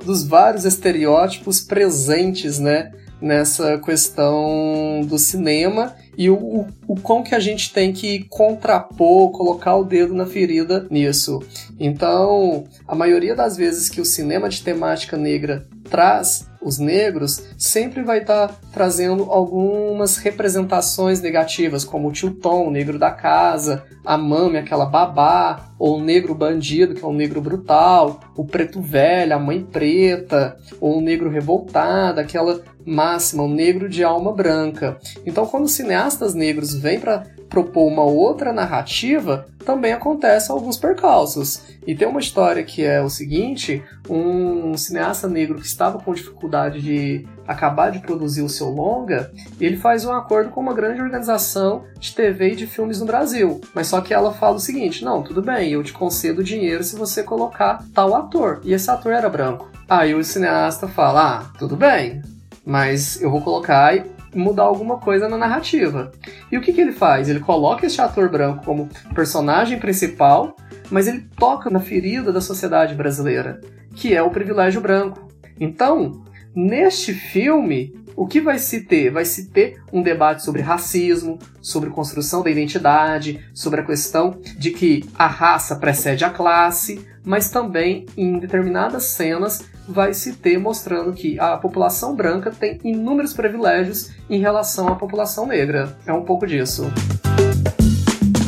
dos vários estereótipos presentes, né, nessa questão do cinema e o, o, o quão que a gente tem que contrapor, colocar o dedo na ferida nisso. Então, a maioria das vezes que o cinema de temática negra traz os negros, sempre vai estar tá trazendo algumas representações negativas, como o tio Tom, o negro da casa, a mame, aquela babá, ou o negro bandido, que é um negro brutal, o preto velho, a mãe preta, ou o negro revoltado, aquela máxima, o negro de alma branca. Então, quando cineastas negros vêm para propor uma outra narrativa, também acontecem alguns percalços. E tem uma história que é o seguinte: um cineasta negro que estava com dificuldade de acabar de produzir o seu longa, ele faz um acordo com uma grande organização de TV e de filmes no Brasil. Mas só que ela fala o seguinte: não, tudo bem, eu te concedo dinheiro se você colocar tal ator. E esse ator era branco. Aí o cineasta fala: ah, tudo bem, mas eu vou colocar mudar alguma coisa na narrativa. E o que, que ele faz? Ele coloca esse ator branco como personagem principal, mas ele toca na ferida da sociedade brasileira, que é o privilégio branco. Então, neste filme, o que vai se ter? Vai se ter um debate sobre racismo, sobre construção da identidade, sobre a questão de que a raça precede a classe, mas também em determinadas cenas vai se ter mostrando que a população branca tem inúmeros privilégios em relação à população negra. É um pouco disso.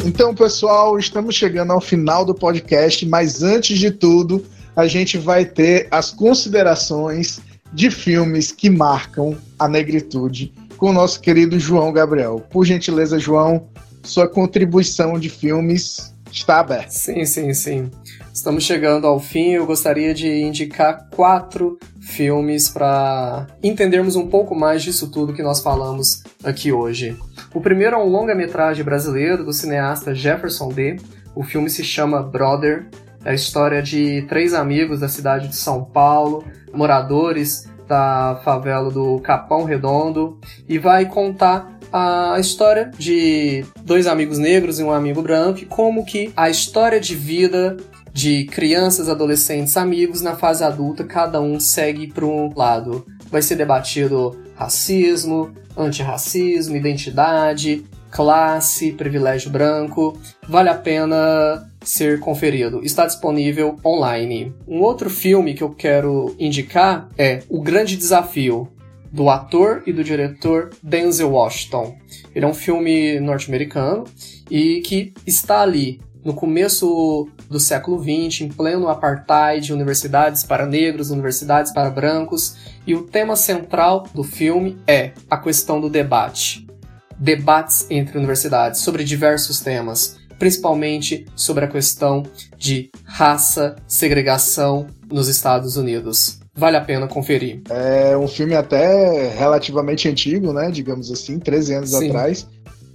Então, pessoal, estamos chegando ao final do podcast, mas antes de tudo, a gente vai ter as considerações de filmes que marcam a negritude com o nosso querido João Gabriel. Por gentileza, João, sua contribuição de filmes está aberta. Sim, sim, sim. Estamos chegando ao fim. Eu gostaria de indicar quatro filmes para entendermos um pouco mais disso tudo que nós falamos aqui hoje. O primeiro é um longa-metragem brasileiro do cineasta Jefferson D. O filme se chama Brother. É a história de três amigos da cidade de São Paulo, moradores da favela do Capão Redondo, e vai contar a história de dois amigos negros e um amigo branco, e como que a história de vida de crianças, adolescentes, amigos na fase adulta, cada um segue para um lado. Vai ser debatido racismo, antirracismo, identidade, classe, privilégio branco. Vale a pena ser conferido. Está disponível online. Um outro filme que eu quero indicar é O Grande Desafio, do ator e do diretor Denzel Washington. Ele é um filme norte-americano e que está ali no começo do século XX, em pleno apartheid, universidades para negros, universidades para brancos, e o tema central do filme é a questão do debate. Debates entre universidades sobre diversos temas, principalmente sobre a questão de raça, segregação nos Estados Unidos. Vale a pena conferir. É um filme até relativamente antigo, né? Digamos assim, 13 anos Sim. atrás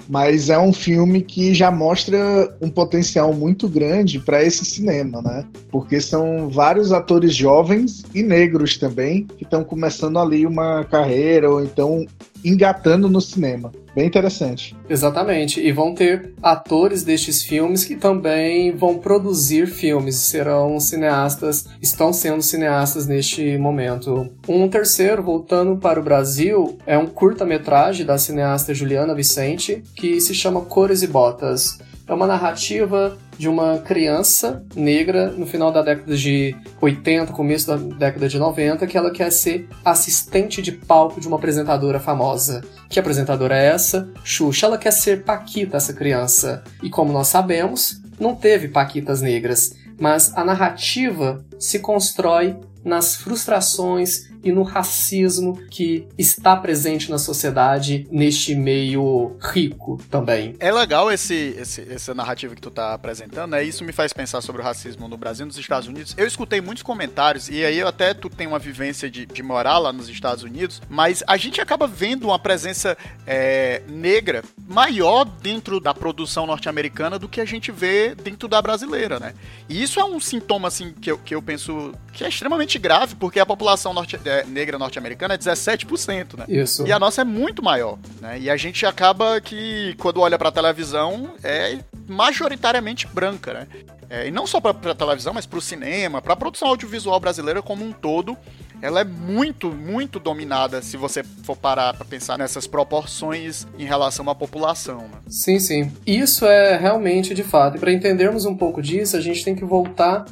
mas é um filme que já mostra um potencial muito grande para esse cinema, né? Porque são vários atores jovens e negros também que estão começando ali uma carreira ou então engatando no cinema. Bem interessante. Exatamente. E vão ter atores destes filmes que também vão produzir filmes, serão cineastas, estão sendo cineastas neste momento. Um terceiro, voltando para o Brasil, é um curta-metragem da cineasta Juliana Vicente, que se chama Cores e Botas. É uma narrativa de uma criança negra no final da década de 80, começo da década de 90, que ela quer ser assistente de palco de uma apresentadora famosa. Que apresentadora é essa? Xuxa. Ela quer ser Paquita, essa criança. E como nós sabemos, não teve Paquitas negras. Mas a narrativa se constrói nas frustrações e no racismo que está presente na sociedade neste meio rico também. É legal esse, esse, essa narrativa que tu tá apresentando, né? Isso me faz pensar sobre o racismo no Brasil e nos Estados Unidos. Eu escutei muitos comentários, e aí até tu tem uma vivência de, de morar lá nos Estados Unidos, mas a gente acaba vendo uma presença é, negra maior dentro da produção norte-americana do que a gente vê dentro da brasileira, né? E isso é um sintoma, assim, que eu, que eu penso que é extremamente grave, porque a população norte, é, negra norte-americana é 17%, né? Isso. E a nossa é muito maior, né? E a gente acaba que, quando olha pra televisão, é majoritariamente branca, né? É, e não só pra, pra televisão, mas pro cinema, pra produção audiovisual brasileira como um todo, ela é muito, muito dominada se você for parar para pensar nessas proporções em relação à população. Né? Sim, sim. Isso é realmente de fato. E para entendermos um pouco disso, a gente tem que voltar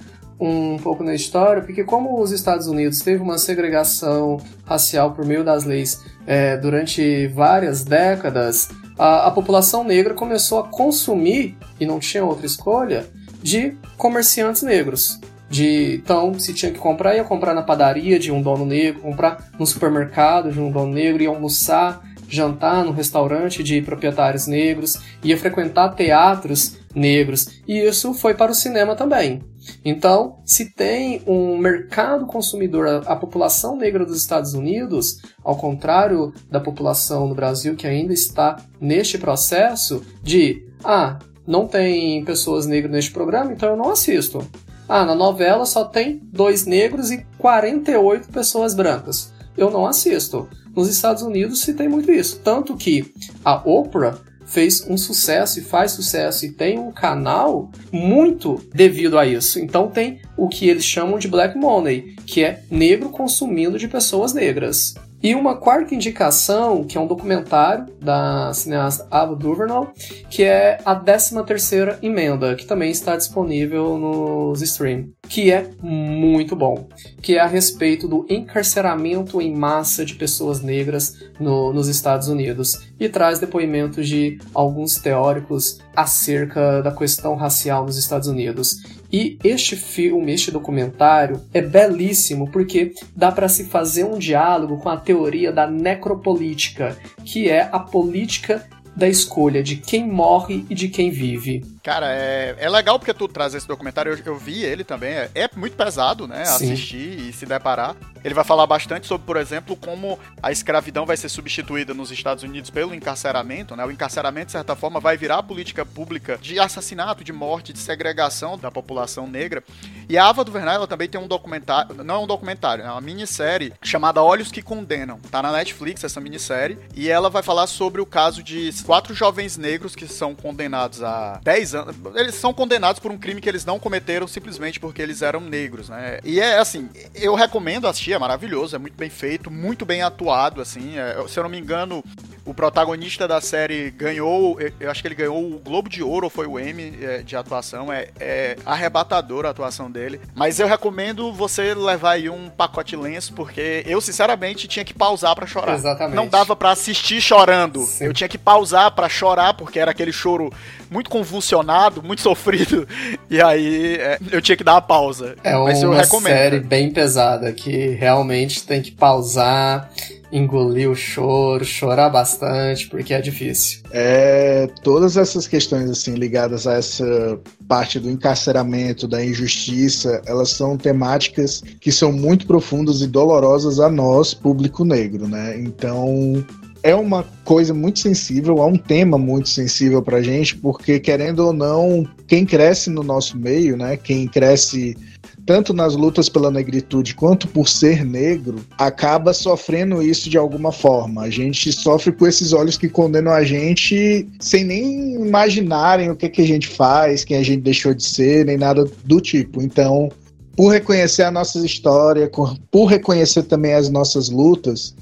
um pouco na história, porque como os Estados Unidos teve uma segregação racial por meio das leis é, durante várias décadas, a, a população negra começou a consumir, e não tinha outra escolha, de comerciantes negros. De, então, se tinha que comprar, ia comprar na padaria de um dono negro, comprar no supermercado de um dono negro, ia almoçar, jantar no restaurante de proprietários negros, ia frequentar teatros negros, e isso foi para o cinema também. Então, se tem um mercado consumidor, a, população negra dos Estados Unidos, ao contrário da população no Brasil que ainda está neste processo de, ah, não tem pessoas negras neste programa, então eu não assisto. Ah, na novela só tem dois negros e 48 pessoas brancas. Eu não assisto. Nos Estados Unidos se tem muito isso. Tanto que a Oprah fez um sucesso e faz sucesso e tem um canal muito devido a isso. Então tem o que eles chamam de black money, que é negro consumindo de pessoas negras. E uma quarta indicação, que é um documentário da cineasta Ava DuVernay, que é a 13 terceira emenda, que também está disponível nos stream, que é muito bom, que é a respeito do encarceramento em massa de pessoas negras no, nos Estados Unidos e traz depoimentos de alguns teóricos acerca da questão racial nos Estados Unidos. E este filme, este documentário é belíssimo porque dá para se fazer um diálogo com a teoria da necropolítica, que é a política da escolha de quem morre e de quem vive. Cara, é, é legal porque tu traz esse documentário, eu, eu vi ele também, é, é muito pesado, né, Sim. assistir e se deparar. Ele vai falar bastante sobre, por exemplo, como a escravidão vai ser substituída nos Estados Unidos pelo encarceramento, né, o encarceramento, de certa forma, vai virar política pública de assassinato, de morte, de segregação da população negra. E a Ava DuVernay, ela também tem um documentário, não é um documentário, é uma minissérie chamada Olhos que Condenam. Tá na Netflix essa minissérie, e ela vai falar sobre o caso de quatro jovens negros que são condenados a 10 anos. Eles são condenados por um crime que eles não cometeram simplesmente porque eles eram negros, né? E é assim, eu recomendo assistir, é maravilhoso, é muito bem feito, muito bem atuado, assim. É, se eu não me engano, o protagonista da série ganhou, eu acho que ele ganhou o Globo de Ouro ou foi o Emmy é, de atuação. É, é arrebatadora a atuação dele. Mas eu recomendo você levar aí um pacote lenço, porque eu, sinceramente, tinha que pausar para chorar. Exatamente. Não dava para assistir chorando. Sim. Eu tinha que pausar para chorar, porque era aquele choro muito convulsionado, muito sofrido. E aí é, eu tinha que dar uma pausa. É uma série bem pesada que realmente tem que pausar engolir o choro, chorar bastante, porque é difícil. É, todas essas questões assim ligadas a essa parte do encarceramento, da injustiça, elas são temáticas que são muito profundas e dolorosas a nós, público negro, né? Então, é uma coisa muito sensível, é um tema muito sensível pra gente, porque querendo ou não, quem cresce no nosso meio, né, quem cresce tanto nas lutas pela negritude quanto por ser negro, acaba sofrendo isso de alguma forma. A gente sofre com esses olhos que condenam a gente sem nem imaginarem o que, que a gente faz, quem a gente deixou de ser, nem nada do tipo. Então, por reconhecer a nossa história, por reconhecer também as nossas lutas,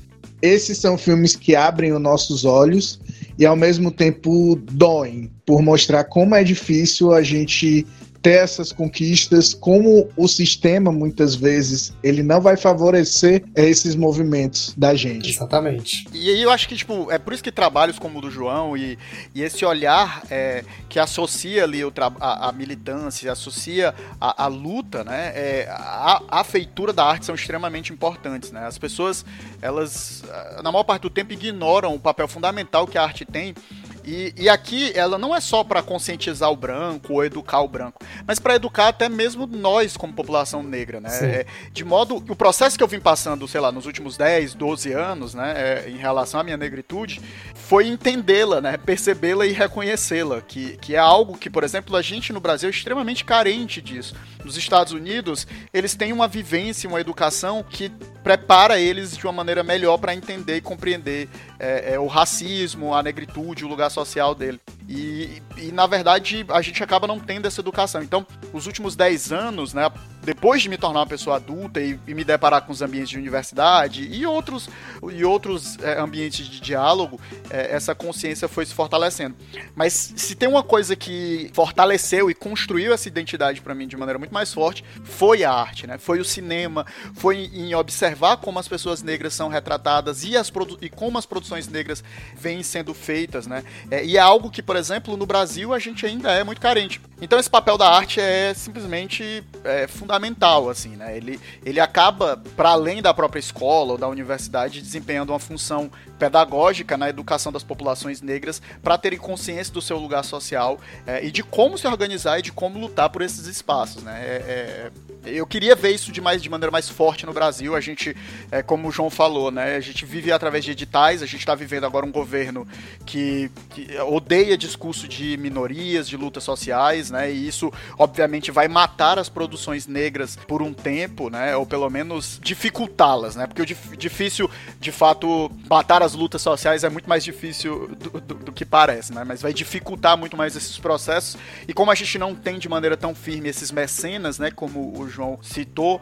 esses são filmes que abrem os nossos olhos e ao mesmo tempo doem, por mostrar como é difícil a gente ter essas conquistas, como o sistema muitas vezes ele não vai favorecer esses movimentos da gente. Exatamente. E aí eu acho que tipo é por isso que trabalhos como o do João e, e esse olhar é, que associa ali o a, a militância, associa a, a luta, né, é, a, a feitura da arte são extremamente importantes, né? As pessoas elas na maior parte do tempo ignoram o papel fundamental que a arte tem e, e aqui ela não é só para conscientizar o branco ou educar o branco, mas para educar até mesmo nós como população negra, né? É, de modo que o processo que eu vim passando, sei lá, nos últimos 10, 12 anos, né, é, em relação à minha negritude, foi entendê-la, né, percebê-la e reconhecê-la, que, que é algo que, por exemplo, a gente no Brasil é extremamente carente disso. Nos Estados Unidos, eles têm uma vivência, uma educação que prepara eles de uma maneira melhor para entender e compreender é, é, o racismo, a negritude, o lugar social dele. E, e, na verdade, a gente acaba não tendo essa educação. Então, os últimos 10 anos, né, depois de me tornar uma pessoa adulta e, e me deparar com os ambientes de universidade e outros, e outros é, ambientes de diálogo, é, essa consciência foi se fortalecendo. Mas se tem uma coisa que fortaleceu e construiu essa identidade para mim de maneira muito mais forte, foi a arte, né? Foi o cinema, foi em observar como as pessoas negras são retratadas e, as e como as produções negras vêm sendo feitas, né? É, e é algo que, por exemplo, no Brasil a gente ainda é muito carente. Então esse papel da arte é simplesmente é, fundamental, assim, né? Ele, ele acaba, para além da própria escola ou da universidade, desempenhando uma função pedagógica na educação das populações negras para terem consciência do seu lugar social é, e de como se organizar e de como lutar por esses espaços, né? É, é eu queria ver isso de, mais, de maneira mais forte no Brasil. A gente, é, como o João falou, né? A gente vive através de editais. A gente está vivendo agora um governo que, que, odeia discurso de minorias, de lutas sociais, né? E isso, obviamente, vai matar as produções negras por um tempo, né? Ou pelo menos dificultá-las, né? Porque o dif difícil, de fato, matar as lutas sociais é muito mais difícil do, do, do que parece, né? Mas vai dificultar muito mais esses processos. E como a gente não tem de maneira tão firme esses mecenas, né? Como o João citou,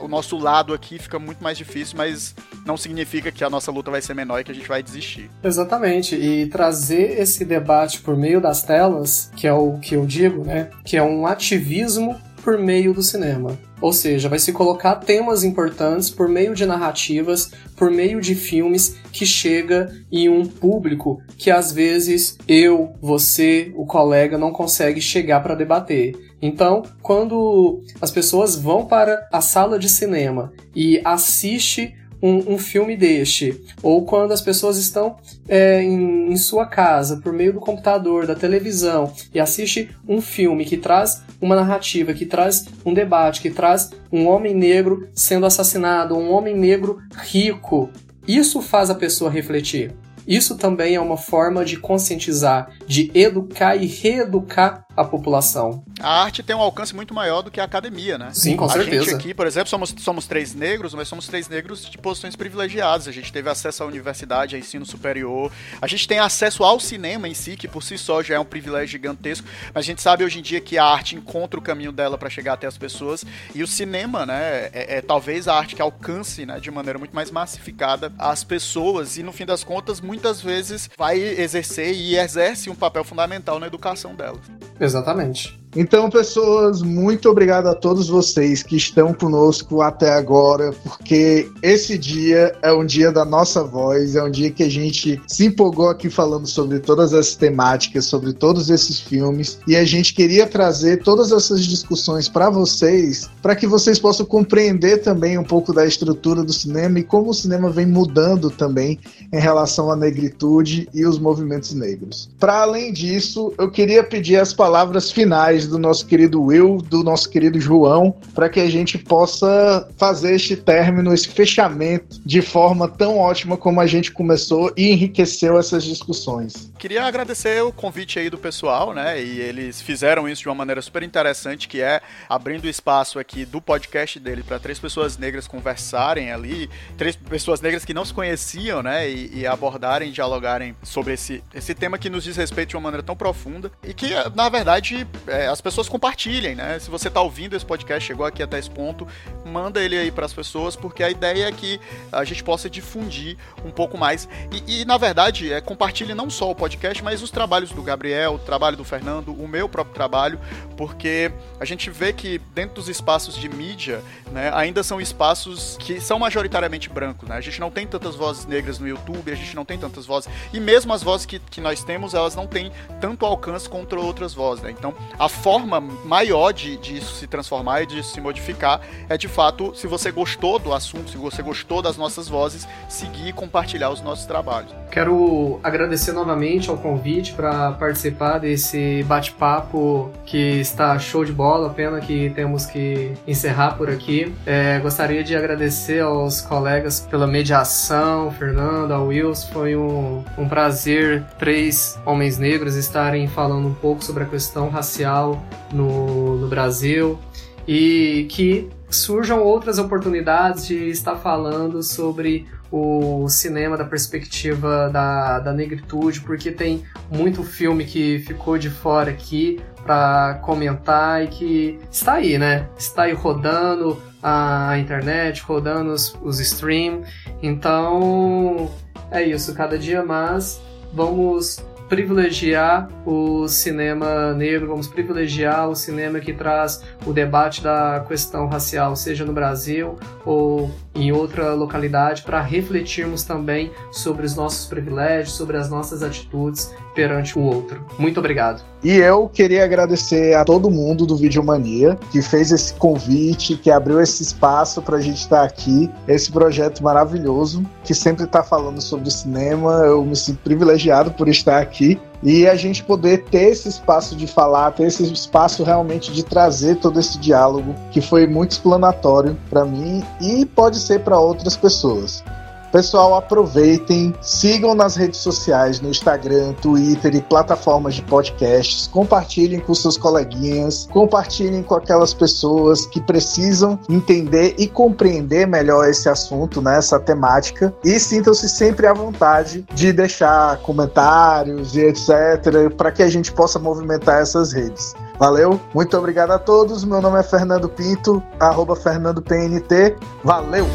o nosso lado aqui fica muito mais difícil, mas não significa que a nossa luta vai ser menor e que a gente vai desistir. Exatamente, e trazer esse debate por meio das telas, que é o que eu digo, né, que é um ativismo por meio do cinema. Ou seja, vai se colocar temas importantes por meio de narrativas, por meio de filmes que chega em um público que às vezes eu, você, o colega não consegue chegar para debater. Então, quando as pessoas vão para a sala de cinema e assiste um, um, filme deste, ou quando as pessoas estão é, em, em, sua casa, por meio do computador, da televisão, e assiste um filme que traz uma narrativa, que traz um debate, que traz um homem negro sendo assassinado, um homem negro rico, isso faz a pessoa refletir. Isso também é uma forma de conscientizar, de educar e reeducar a população. A arte tem um alcance muito maior do que a academia, né? Sim, com a certeza. A gente aqui, por exemplo, somos, somos três negros, mas somos três negros de posições privilegiadas. A gente teve acesso à universidade, a ensino superior. A gente tem acesso ao cinema em si, que por si só já é um privilégio gigantesco. Mas a gente sabe hoje em dia que a arte encontra o caminho dela para chegar até as pessoas. E o cinema, né, é, é, talvez a arte que alcance, né, de maneira muito mais massificada as pessoas. E no fim das contas, muitas vezes vai exercer e exerce um papel fundamental na educação delas. Exatamente. Então, pessoas, muito obrigado a todos vocês que estão conosco até agora, porque esse dia é um dia da nossa voz, é um dia que a gente se empolgou aqui falando sobre todas as temáticas, sobre todos esses filmes, e a gente queria trazer todas essas discussões para vocês, para que vocês possam compreender também um pouco da estrutura do cinema e como o cinema vem mudando também em relação à negritude e os movimentos negros. Para além disso, eu queria pedir as palavras finais do nosso querido Will, do nosso querido João, para que a gente possa fazer este término, esse fechamento de forma tão ótima como a gente começou e enriqueceu essas discussões. Queria agradecer o convite aí do pessoal, né? E eles fizeram isso de uma maneira super interessante, que é abrindo espaço aqui do podcast dele para três pessoas negras conversarem ali, três pessoas negras que não se conheciam, né? E, e abordarem, dialogarem sobre esse, esse tema que nos diz respeito de uma maneira tão profunda e que, na verdade, é, as pessoas compartilhem, né? Se você está ouvindo esse podcast, chegou aqui até esse ponto, manda ele aí para as pessoas, porque a ideia é que a gente possa difundir um pouco mais. E, e, na verdade, é compartilhe não só o podcast, mas os trabalhos do Gabriel, o trabalho do Fernando, o meu próprio trabalho, porque a gente vê que dentro dos espaços de mídia, né, ainda são espaços que são majoritariamente brancos, né? A gente não tem tantas vozes negras no YouTube, a gente não tem tantas vozes, e mesmo as vozes que, que nós temos, elas não têm tanto alcance contra outras vozes, né? Então, a forma maior de, de isso se transformar e de se modificar é de fato, se você gostou do assunto, se você gostou das nossas vozes, seguir e compartilhar os nossos trabalhos. Quero agradecer novamente ao convite para participar desse bate-papo que está show de bola, pena que temos que encerrar por aqui. É, gostaria de agradecer aos colegas pela mediação, Fernando, ao Wilson, foi um, um prazer três homens negros estarem falando um pouco sobre a questão racial no, no Brasil e que surjam outras oportunidades de estar falando sobre o cinema da perspectiva da, da negritude, porque tem muito filme que ficou de fora aqui para comentar e que está aí, né? Está aí rodando a internet, rodando os, os stream. Então é isso, cada dia mais vamos privilegiar o cinema negro, vamos privilegiar o cinema que traz o debate da questão racial, seja no Brasil ou em outra localidade, para refletirmos também sobre os nossos privilégios, sobre as nossas atitudes perante o outro. Muito obrigado. E eu queria agradecer a todo mundo do Videomania que fez esse convite, que abriu esse espaço para a gente estar aqui, esse projeto maravilhoso que sempre está falando sobre cinema. Eu me sinto privilegiado por estar aqui e a gente poder ter esse espaço de falar, ter esse espaço realmente de trazer todo esse diálogo que foi muito explanatório para mim e pode ser para outras pessoas. Pessoal, aproveitem, sigam nas redes sociais, no Instagram, Twitter e plataformas de podcasts, compartilhem com seus coleguinhas, compartilhem com aquelas pessoas que precisam entender e compreender melhor esse assunto, né, essa temática, e sintam-se sempre à vontade de deixar comentários e etc, para que a gente possa movimentar essas redes. Valeu, muito obrigado a todos. Meu nome é Fernando Pinto, arroba FernandoPNT. Valeu!